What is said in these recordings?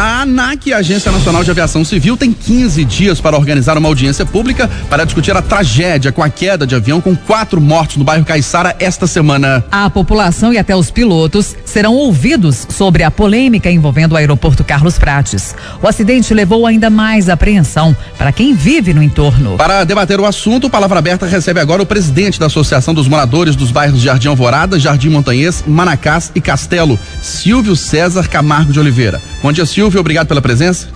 A ANAC, Agência Nacional de Aviação Civil, tem 15 dias para organizar uma audiência pública para discutir a tragédia com a queda de avião com quatro mortos no bairro Caiçara esta semana. A população e até os pilotos serão ouvidos sobre a polêmica envolvendo o aeroporto Carlos Prates. O acidente levou ainda mais apreensão para quem vive no entorno. Para debater o assunto, Palavra Aberta recebe agora o presidente da Associação dos Moradores dos Bairros Jardim Alvorada, Jardim Montanhês, Manacás e Castelo, Silvio César Camargo de Oliveira. Bom dia, Silvio. Obrigado pela presença.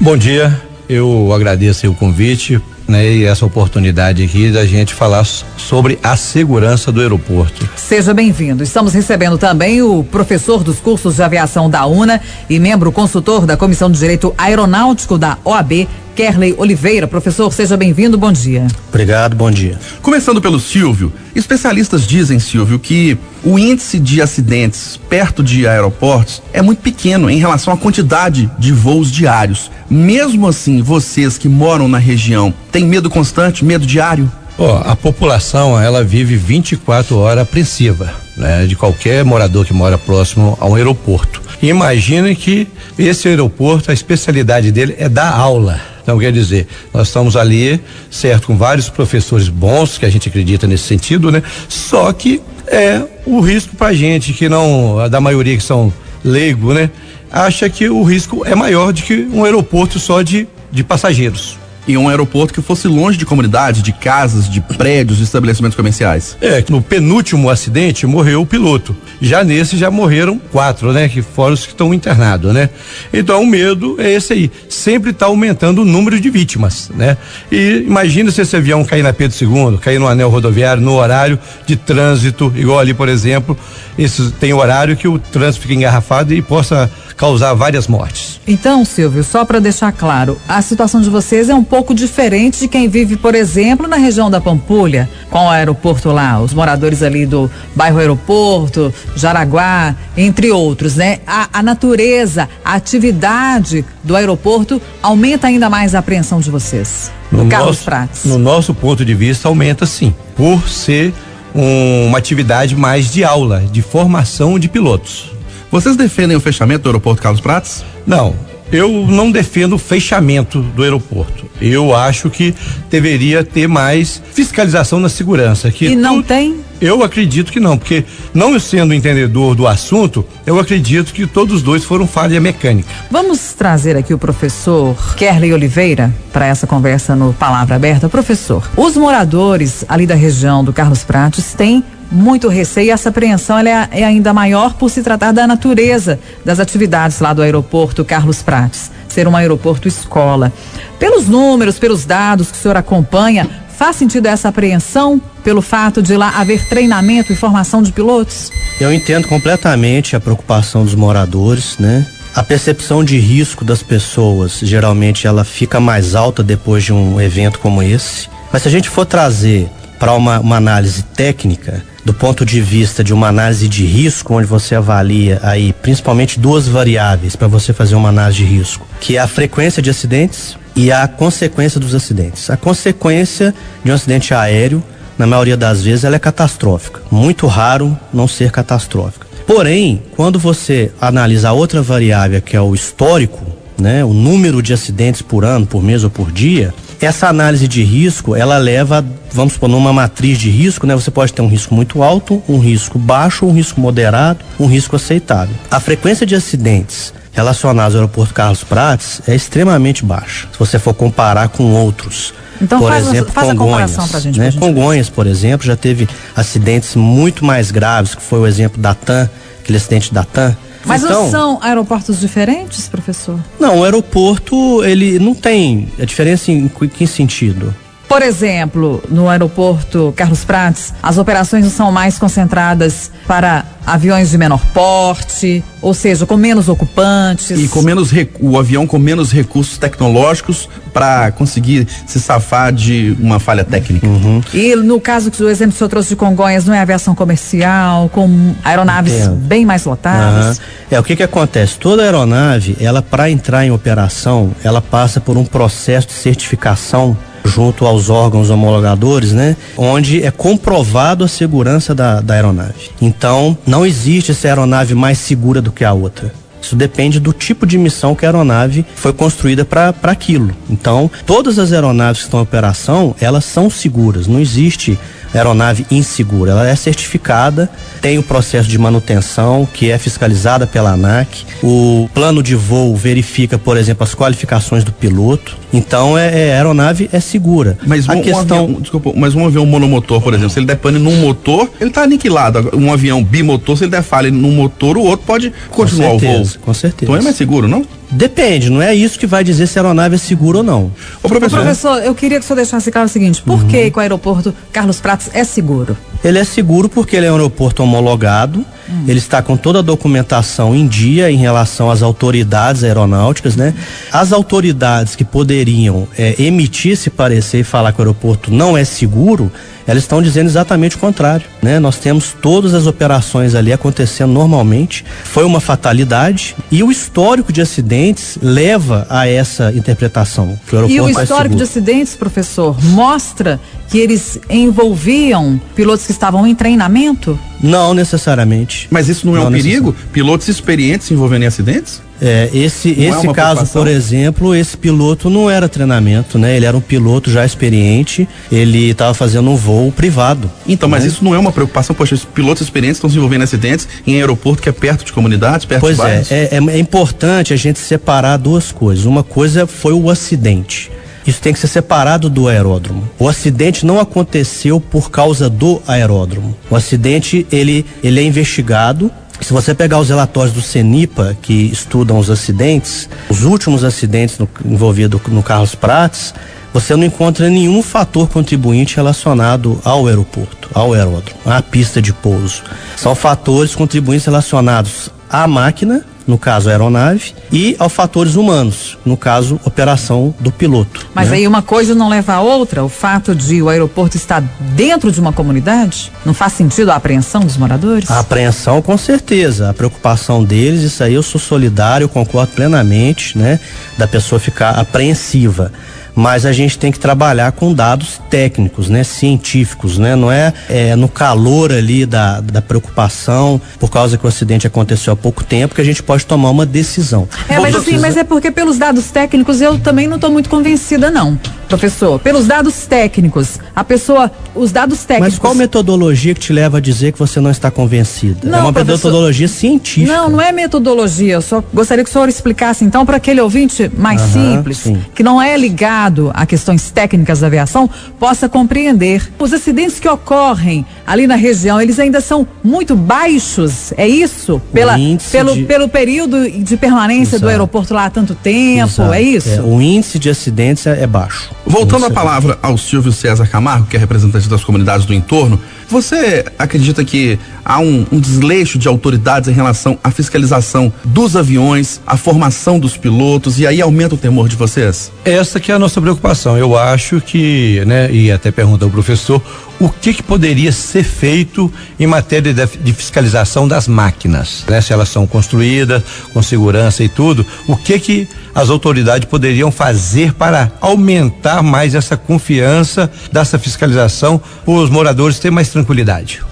Bom dia. Eu agradeço o convite né, e essa oportunidade aqui da gente falar sobre a segurança do aeroporto. Seja bem-vindo. Estamos recebendo também o professor dos cursos de aviação da UNA e membro consultor da Comissão de Direito Aeronáutico da OAB, Kerley Oliveira. Professor, seja bem-vindo, bom dia. Obrigado, bom dia. Começando pelo Silvio, especialistas dizem, Silvio, que o índice de acidentes perto de aeroportos é muito pequeno em relação à quantidade de voos diários. Mesmo assim, vocês que moram na região têm medo constante, medo diário? Ó, a população, ela vive 24 horas apreensiva, né? De qualquer morador que mora próximo a um aeroporto. Imagine que esse aeroporto, a especialidade dele é dar aula. Então, quer dizer, nós estamos ali, certo, com vários professores bons, que a gente acredita nesse sentido, né? Só que é o risco pra gente, que não, da maioria que são leigo, né? Acha que o risco é maior do que um aeroporto só de, de passageiros em um aeroporto que fosse longe de comunidade, de casas, de prédios, de estabelecimentos comerciais. É, no penúltimo acidente morreu o piloto. Já nesse já morreram quatro, né? Que foram os que estão internados, né? Então o medo é esse aí. Sempre está aumentando o número de vítimas, né? E imagina se esse avião cair na Pedro II, cair no anel rodoviário, no horário de trânsito, igual ali, por exemplo, esse tem horário que o trânsito fica engarrafado e possa causar várias mortes. Então, Silvio, só para deixar claro, a situação de vocês é um pouco diferente de quem vive, por exemplo, na região da Pampulha, com o aeroporto lá, os moradores ali do bairro Aeroporto, Jaraguá, entre outros, né? A, a natureza, a atividade do aeroporto aumenta ainda mais a apreensão de vocês. No, Carlos nosso, Prates. No nosso ponto de vista, aumenta sim, por ser um, uma atividade mais de aula, de formação de pilotos. Vocês defendem o fechamento do aeroporto Carlos Prates? Não, eu não defendo o fechamento do aeroporto. Eu acho que deveria ter mais fiscalização na segurança. Que e não tu, tem? Eu acredito que não, porque não sendo entendedor do assunto, eu acredito que todos os dois foram falha mecânica. Vamos trazer aqui o professor Kerley Oliveira para essa conversa no Palavra Aberta. Professor, os moradores ali da região do Carlos Prates têm muito receio essa apreensão é, é ainda maior por se tratar da natureza das atividades lá do aeroporto Carlos Prates, ser um aeroporto escola. Pelos números, pelos dados que o senhor acompanha, faz sentido essa apreensão pelo fato de lá haver treinamento e formação de pilotos? Eu entendo completamente a preocupação dos moradores, né? A percepção de risco das pessoas, geralmente ela fica mais alta depois de um evento como esse. Mas se a gente for trazer para uma, uma análise técnica, do ponto de vista de uma análise de risco, onde você avalia aí principalmente duas variáveis para você fazer uma análise de risco, que é a frequência de acidentes e a consequência dos acidentes. A consequência de um acidente aéreo, na maioria das vezes, ela é catastrófica. Muito raro não ser catastrófica. Porém, quando você analisa a outra variável, que é o histórico, né, o número de acidentes por ano, por mês ou por dia, essa análise de risco, ela leva, vamos supor, numa matriz de risco, né? Você pode ter um risco muito alto, um risco baixo, um risco moderado, um risco aceitável. A frequência de acidentes relacionados ao aeroporto Carlos Prates é extremamente baixa, se você for comparar com outros. Então por faz, exemplo, faz Congonhas, a gente, né? gente Congonhas, por exemplo, já teve acidentes muito mais graves, que foi o exemplo da TAM, aquele acidente da TAM, mas então, não são aeroportos diferentes, professor? Não, o aeroporto, ele não tem. A diferença em que sentido? Por exemplo, no aeroporto Carlos Prates, as operações são mais concentradas para aviões de menor porte, ou seja, com menos ocupantes. E com menos o avião com menos recursos tecnológicos para conseguir se safar de uma falha técnica. Uhum. E no caso que o exemplo que o senhor trouxe de Congonhas, não é aviação comercial, com aeronaves Entendo. bem mais lotadas? Uhum. É, o que que acontece? Toda aeronave, ela para entrar em operação, ela passa por um processo de certificação junto aos órgãos homologadores, né? Onde é comprovado a segurança da, da aeronave. Então, não existe essa aeronave mais segura do que a outra. Isso depende do tipo de missão que a aeronave foi construída para aquilo. Então, todas as aeronaves que estão em operação, elas são seguras. Não existe aeronave insegura. Ela é certificada, tem o processo de manutenção que é fiscalizada pela ANAC. O plano de voo verifica, por exemplo, as qualificações do piloto. Então, é, é a aeronave é segura. Mas a um, questão um avião, desculpa, mas um avião monomotor, por exemplo, se ele der pane num motor, ele está aniquilado. Um avião bimotor, se ele der falha num motor, o outro pode continuar com certeza, o voo. Com certeza. Então é mais seguro, não? Depende, não é isso que vai dizer se a aeronave é segura ou não. Ô, professor, Ô, professor, eu queria que o senhor deixasse claro o seguinte: por Uhum. que, que o aeroporto Carlos Prates é seguro? Ele é seguro porque ele é um aeroporto homologado, ele está com toda a documentação em dia em relação às autoridades aeronáuticas, né? As autoridades que poderiam eh, emitir esse parecer e falar que o aeroporto não é seguro, elas estão dizendo exatamente o contrário, né? Nós temos todas as operações ali acontecendo normalmente, foi uma fatalidade e o histórico de acidentes leva a essa interpretação. Que o E o aeroporto é histórico de seguro. acidentes, professor, mostra que eles envolviam pilotos que estavam em treinamento? Não necessariamente. mas isso não é Não um perigo? Pilotos experientes se envolvendo em acidentes? É, esse Não é esse uma caso, por exemplo, esse piloto não era treinamento, né? Ele era um piloto já experiente, ele estava fazendo um voo privado. Então, mas né? isso não é uma preocupação? Poxa, os pilotos experientes estão se envolvendo em acidentes em aeroporto que é perto de comunidades, perto Pois de é, bairros? é, é, é importante a gente separar duas coisas. Uma coisa foi o acidente. Isso tem que ser separado do aeródromo. O acidente não aconteceu por causa do aeródromo. O acidente ele, ele é investigado. Se você pegar os relatórios do CENIPA, que estudam os acidentes, os últimos acidentes envolvidos no Carlos Prates, você não encontra nenhum fator contribuinte relacionado ao aeroporto, ao aeródromo, à pista de pouso. São fatores contribuintes relacionados à máquina, no caso a aeronave, e aos fatores humanos, no caso operação do piloto. Mas né? aí uma coisa não leva a outra. O fato de o aeroporto estar dentro de uma comunidade não faz sentido a apreensão dos moradores? A apreensão, com certeza. A preocupação deles, isso aí eu sou solidário, concordo plenamente, né? Da pessoa ficar apreensiva. Mas a gente tem que trabalhar com dados técnicos, né? Científicos, né? Não é, é no calor ali da, da preocupação, por causa que o acidente aconteceu há pouco tempo, que a gente pode tomar uma decisão. É, mas assim, mas é porque pelos dados técnicos eu também não estou muito convencida, não, professor. Pelos dados técnicos, a pessoa, os dados técnicos. Mas qual metodologia que te leva a dizer que você não está convencida? Não, é uma professor- metodologia científica. Não, não é metodologia. Eu só gostaria que o senhor explicasse, então, para aquele ouvinte mais Aham, simples, sim. que não é ligado a questões técnicas da aviação, possa compreender. Os acidentes que ocorrem ali na região, eles ainda são muito baixos, é isso? Pela, pelo, de- pelo período de permanência do Exato. aeroporto lá há tanto tempo, Exato. é isso? o índice de acidentes é, é baixo. Voltando a palavra ao Silvio César Camargo, que é representante das comunidades do entorno, você acredita que há um, um desleixo de autoridades em relação à fiscalização dos aviões, à formação dos pilotos, e aí aumenta o temor de vocês? Essa que é a nossa preocupação. Eu acho que, né, e até pergunta ao professor, o que que poderia ser feito em matéria de, de fiscalização das máquinas, né? Se elas são construídas com segurança e tudo, o que que as autoridades poderiam fazer para aumentar mais essa confiança dessa fiscalização, os moradores terem mais tranquilidade?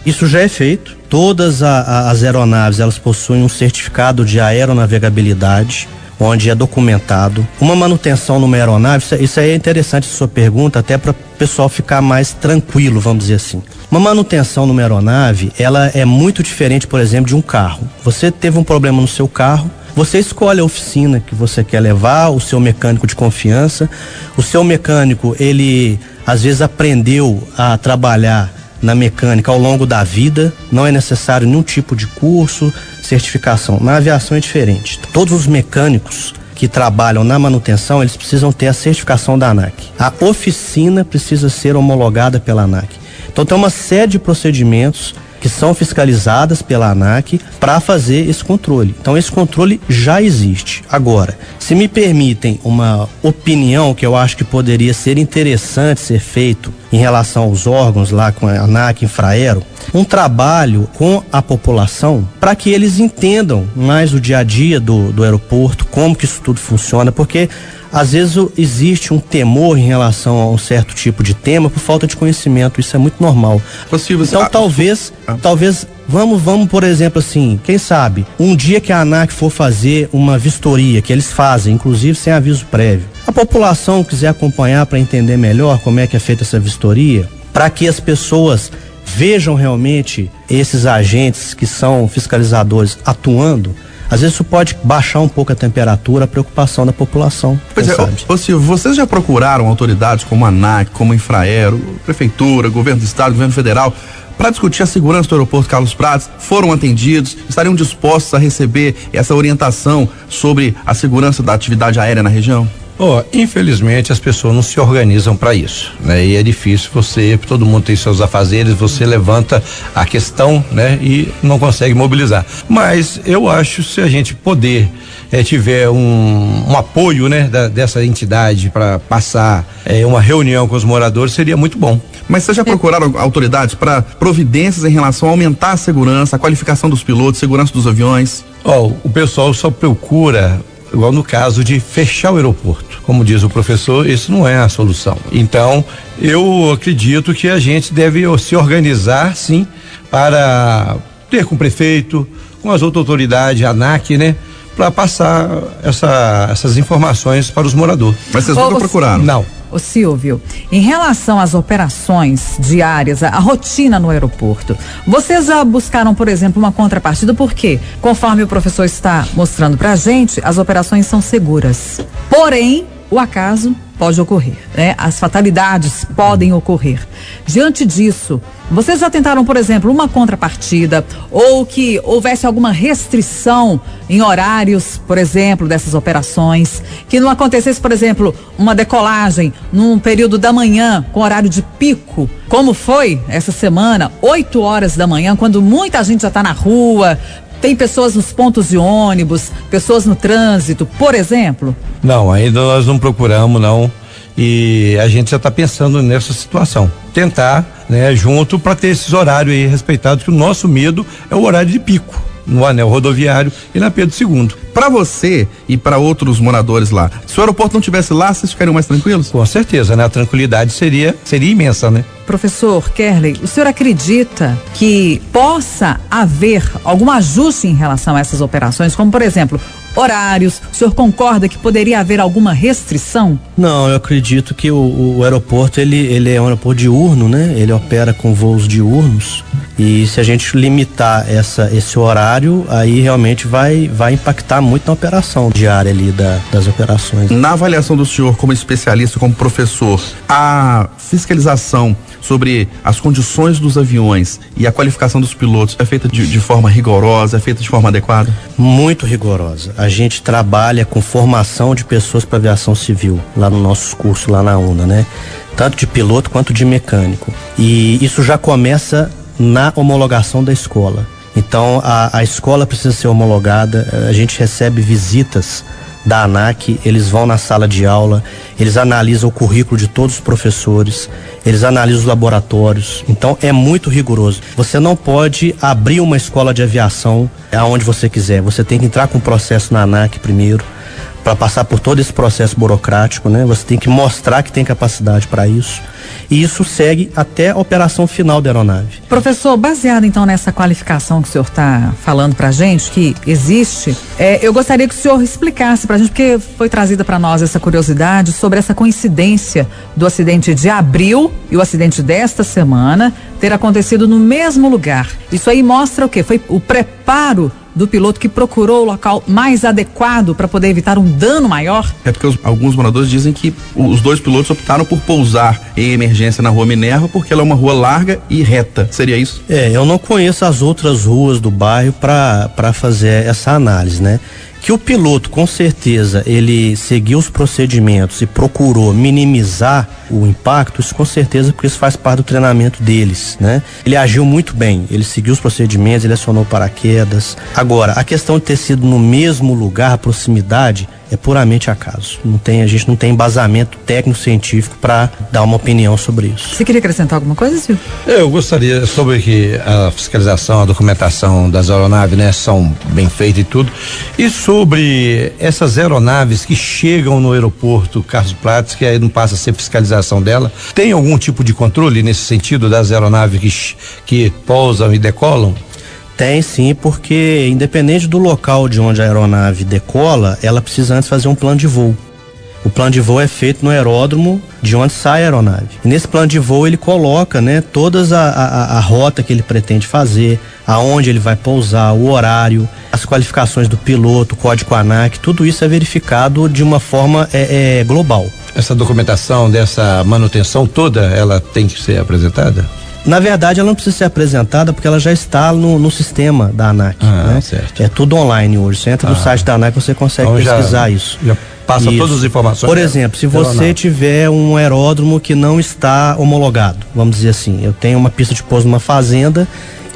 Isso já é feito. Todas a- a- as aeronaves elas possuem um certificado de aeronavegabilidade, onde é documentado. Uma manutenção numa aeronave, isso, isso aí é interessante sua pergunta, até para o pessoal ficar mais tranquilo, vamos dizer assim. Uma manutenção numa aeronave, ela é muito diferente, por exemplo, de um carro. Você teve um problema no seu carro, você escolhe a oficina que você quer levar, o seu mecânico de confiança. O seu mecânico, ele às vezes aprendeu a trabalhar na mecânica ao longo da vida, não é necessário nenhum tipo de curso, certificação. Na aviação é diferente. Todos os mecânicos que trabalham na manutenção, eles precisam ter a certificação da ANAC. A oficina precisa ser homologada pela ANAC. Então tem uma série de procedimentos que são fiscalizadas pela ANAC para fazer esse controle. Então esse controle já existe. Agora, se me permitem uma opinião que eu acho que poderia ser interessante ser feito em relação aos órgãos lá com a ANAC Infraero, um trabalho com a população para que eles entendam mais o dia a dia do, do aeroporto, como que isso tudo funciona, porque às vezes existe um temor em relação a um certo tipo de tema por falta de conhecimento, isso é muito normal. Possível, então ah, talvez, ah. talvez vamos, vamos por exemplo assim, quem sabe, um dia que a ANAC for fazer uma vistoria, que eles fazem, inclusive sem aviso prévio, a população quiser acompanhar para entender melhor como é que é feita essa vistoria, para que as pessoas vejam realmente esses agentes que são fiscalizadores atuando, às vezes isso pode baixar um pouco a temperatura, a preocupação da população. Pois é, ô, Silvio, vocês já procuraram autoridades como a ANAC, como a Infraero, Prefeitura, Governo do Estado, Governo Federal, para discutir a segurança do aeroporto Carlos Prates, foram atendidos, estariam dispostos a receber essa orientação sobre a segurança da atividade aérea na região? Oh, infelizmente as pessoas não se organizam para isso, né? E é difícil você, todo mundo tem seus afazeres, você levanta a questão, né? E não consegue mobilizar. Mas eu acho se a gente poder é, tiver um, um, apoio, né, da, dessa entidade para passar é, uma reunião com os moradores seria muito bom. Mas vocês já procuraram autoridades para providências em relação a aumentar a segurança, a qualificação dos pilotos, segurança dos aviões? Oh, o pessoal só procura igual no caso de fechar o aeroporto. Como diz o professor, isso não é a solução. Então, eu acredito que a gente deve se organizar, sim, para ter com o prefeito, com as outras autoridades, a ANAC, né? Para passar essa, essas informações para os moradores. Mas vocês nunca procuraram? Não. Ô Silvio, em relação às operações diárias, a, rotina no aeroporto, vocês já buscaram, por exemplo, uma contrapartida? Porque, conforme o professor está mostrando pra gente, as operações são seguras. Porém, o acaso pode ocorrer, né? As fatalidades podem ocorrer. Diante disso, vocês já tentaram, por exemplo, uma contrapartida ou que houvesse alguma restrição em horários, por exemplo, dessas operações, que não acontecesse, por exemplo, uma decolagem num período da manhã com horário de pico, como foi essa semana, 8 horas da manhã, quando muita gente já está na rua, tem pessoas nos pontos de ônibus, pessoas no trânsito, por exemplo? Não, ainda nós não procuramos, não. E a gente já está pensando nessa situação. Tentar, né, junto para ter esses horários aí respeitados, que o nosso medo é o horário de pico no anel rodoviário e na Pedro II. Para você e para outros moradores lá, se o aeroporto não tivesse lá, vocês ficariam mais tranquilos? Com certeza, né? A tranquilidade seria seria imensa, né? Professor Kerley, o senhor acredita que possa haver algum ajuste em relação a essas operações, como por exemplo, horários? O senhor concorda que poderia haver alguma restrição? Não, eu acredito que o, o aeroporto ele, ele é um aeroporto diurno, né? Ele opera com voos diurnos e se a gente limitar essa, esse horário, aí realmente vai, vai impactar muito na operação diária ali da, das operações. Na avaliação do senhor como especialista, como professor, a fiscalização sobre as condições dos aviões e a qualificação dos pilotos é feita de, de forma rigorosa, é feita de forma adequada? Muito rigorosa. A gente trabalha com formação de pessoas para aviação civil lá no nosso curso lá na UNA, né? Tanto de piloto quanto de mecânico. E isso já começa na homologação da escola. Então a, a escola precisa ser homologada, a gente recebe visitas da ANAC, eles vão na sala de aula, eles analisam o currículo de todos os professores, eles analisam os laboratórios. Então é muito rigoroso. Você não pode abrir uma escola de aviação aonde você quiser. Você tem que entrar com o processo na ANAC primeiro para passar por todo esse processo burocrático, né? Você tem que mostrar que tem capacidade para isso. E isso segue até a operação final da aeronave. Professor, baseado então nessa qualificação que o senhor está falando para gente, que existe, é, eu gostaria que o senhor explicasse para gente, porque foi trazida para nós essa curiosidade sobre essa coincidência do acidente de abril e o acidente desta semana ter acontecido no mesmo lugar. Isso aí mostra o quê? Foi o preparo do piloto que procurou o local mais adequado para poder evitar um dano maior? É porque os, alguns moradores dizem que os dois pilotos optaram por pousar em emergência na rua Minerva porque ela é uma rua larga e reta. Seria isso? É, eu não conheço as outras ruas do bairro para fazer essa análise, né? Que o piloto com certeza ele seguiu os procedimentos e procurou minimizar o impacto, isso com certeza porque isso faz parte do treinamento deles, né? Ele agiu muito bem, ele seguiu os procedimentos, ele acionou paraquedas. Agora, a questão de ter sido no mesmo lugar, proximidade, é puramente acaso. Não tem, a gente não tem embasamento técnico-científico para dar uma opinião sobre isso. Você queria acrescentar alguma coisa, Silvio? Eu gostaria, sobre que a fiscalização, a documentação das aeronaves, né, são bem feitas e tudo. E sobre essas aeronaves que chegam no aeroporto Carlos Prates, que aí não passa a ser fiscalização dela, tem algum tipo de controle nesse sentido das aeronaves que, que pousam e decolam? Tem sim, porque independente do local de onde a aeronave decola, ela precisa antes fazer um plano de voo. O plano de voo é feito no aeródromo de onde sai a aeronave. E nesse plano de voo ele coloca, né, todas a, a, a, rota que ele pretende fazer, aonde ele vai pousar, o horário, as qualificações do piloto, o código ANAC, tudo isso é verificado de uma forma é, é, global. Essa documentação dessa manutenção toda, ela tem que ser apresentada? Na verdade, ela não precisa ser apresentada porque ela já está no, no sistema da ANAC. Ah, né? certo. É tudo online hoje. Você entra ah. no site da ANAC você consegue então pesquisar já, isso. Já passa isso. todas as informações. Por exemplo, se você tiver um aeródromo que não está homologado, vamos dizer assim, eu tenho uma pista de pouso numa fazenda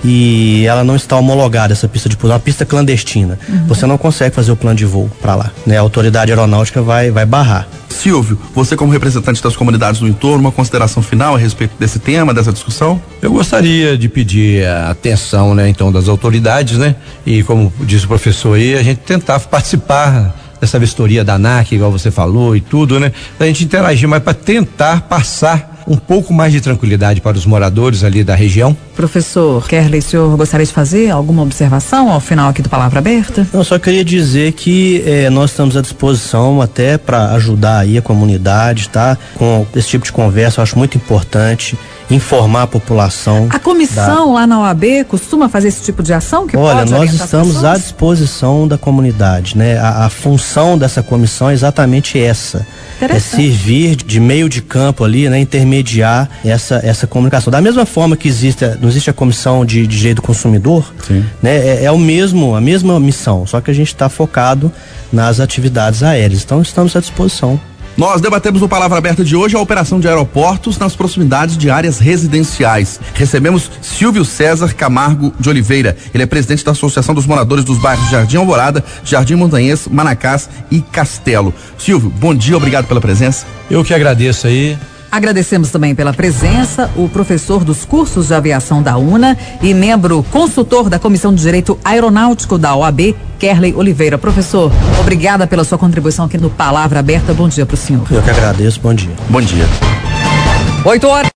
e ela não está homologada, essa pista de pouso, é uma pista clandestina. Uhum. Você não consegue fazer o plano de voo para lá, né? A autoridade aeronáutica vai, vai barrar. Silvio, você como representante das comunidades do entorno, uma consideração final a respeito desse tema, dessa discussão? Eu gostaria de pedir a atenção, né, então, das autoridades, né? E como disse o professor aí, a gente tentar participar dessa vistoria da ANAC, igual você falou e tudo, né? Da gente interagir mais para tentar passar um pouco mais de tranquilidade para os moradores ali da região. Professor Kerley, o senhor gostaria de fazer alguma observação ao final aqui do Palavra Aberta? Eu só queria dizer que eh, nós estamos à disposição até para ajudar aí a comunidade, tá? Com esse tipo de conversa, eu acho muito importante informar a população. A comissão da... lá na OAB costuma fazer esse tipo de ação que Olha, nós estamos à disposição da comunidade, né? A, a função dessa comissão é exatamente essa é servir de meio de campo ali, né, intermediar essa, essa comunicação. Da mesma forma que existe, não existe a comissão de, de direito do consumidor, Sim. né, é, é, o mesmo, a mesma missão, só que a gente está focado nas atividades aéreas. Então estamos à disposição. Nós debatemos no Palavra Aberta de hoje a operação de aeroportos nas proximidades de áreas residenciais. Recebemos Silvio César Camargo de Oliveira. Ele é presidente da Associação dos Moradores dos Bairros Jardim Alvorada, Jardim Montanhês, Manacás e Castelo. Silvio, bom dia, obrigado pela presença. Eu que agradeço aí. Agradecemos também pela presença o professor dos cursos de aviação da UNA e membro consultor da Comissão de Direito Aeronáutico da OAB, Kerley Oliveira. Professor, obrigada pela sua contribuição aqui no Palavra Aberta. Bom dia para o senhor. Eu que agradeço. Bom dia. Bom dia. Oito horas.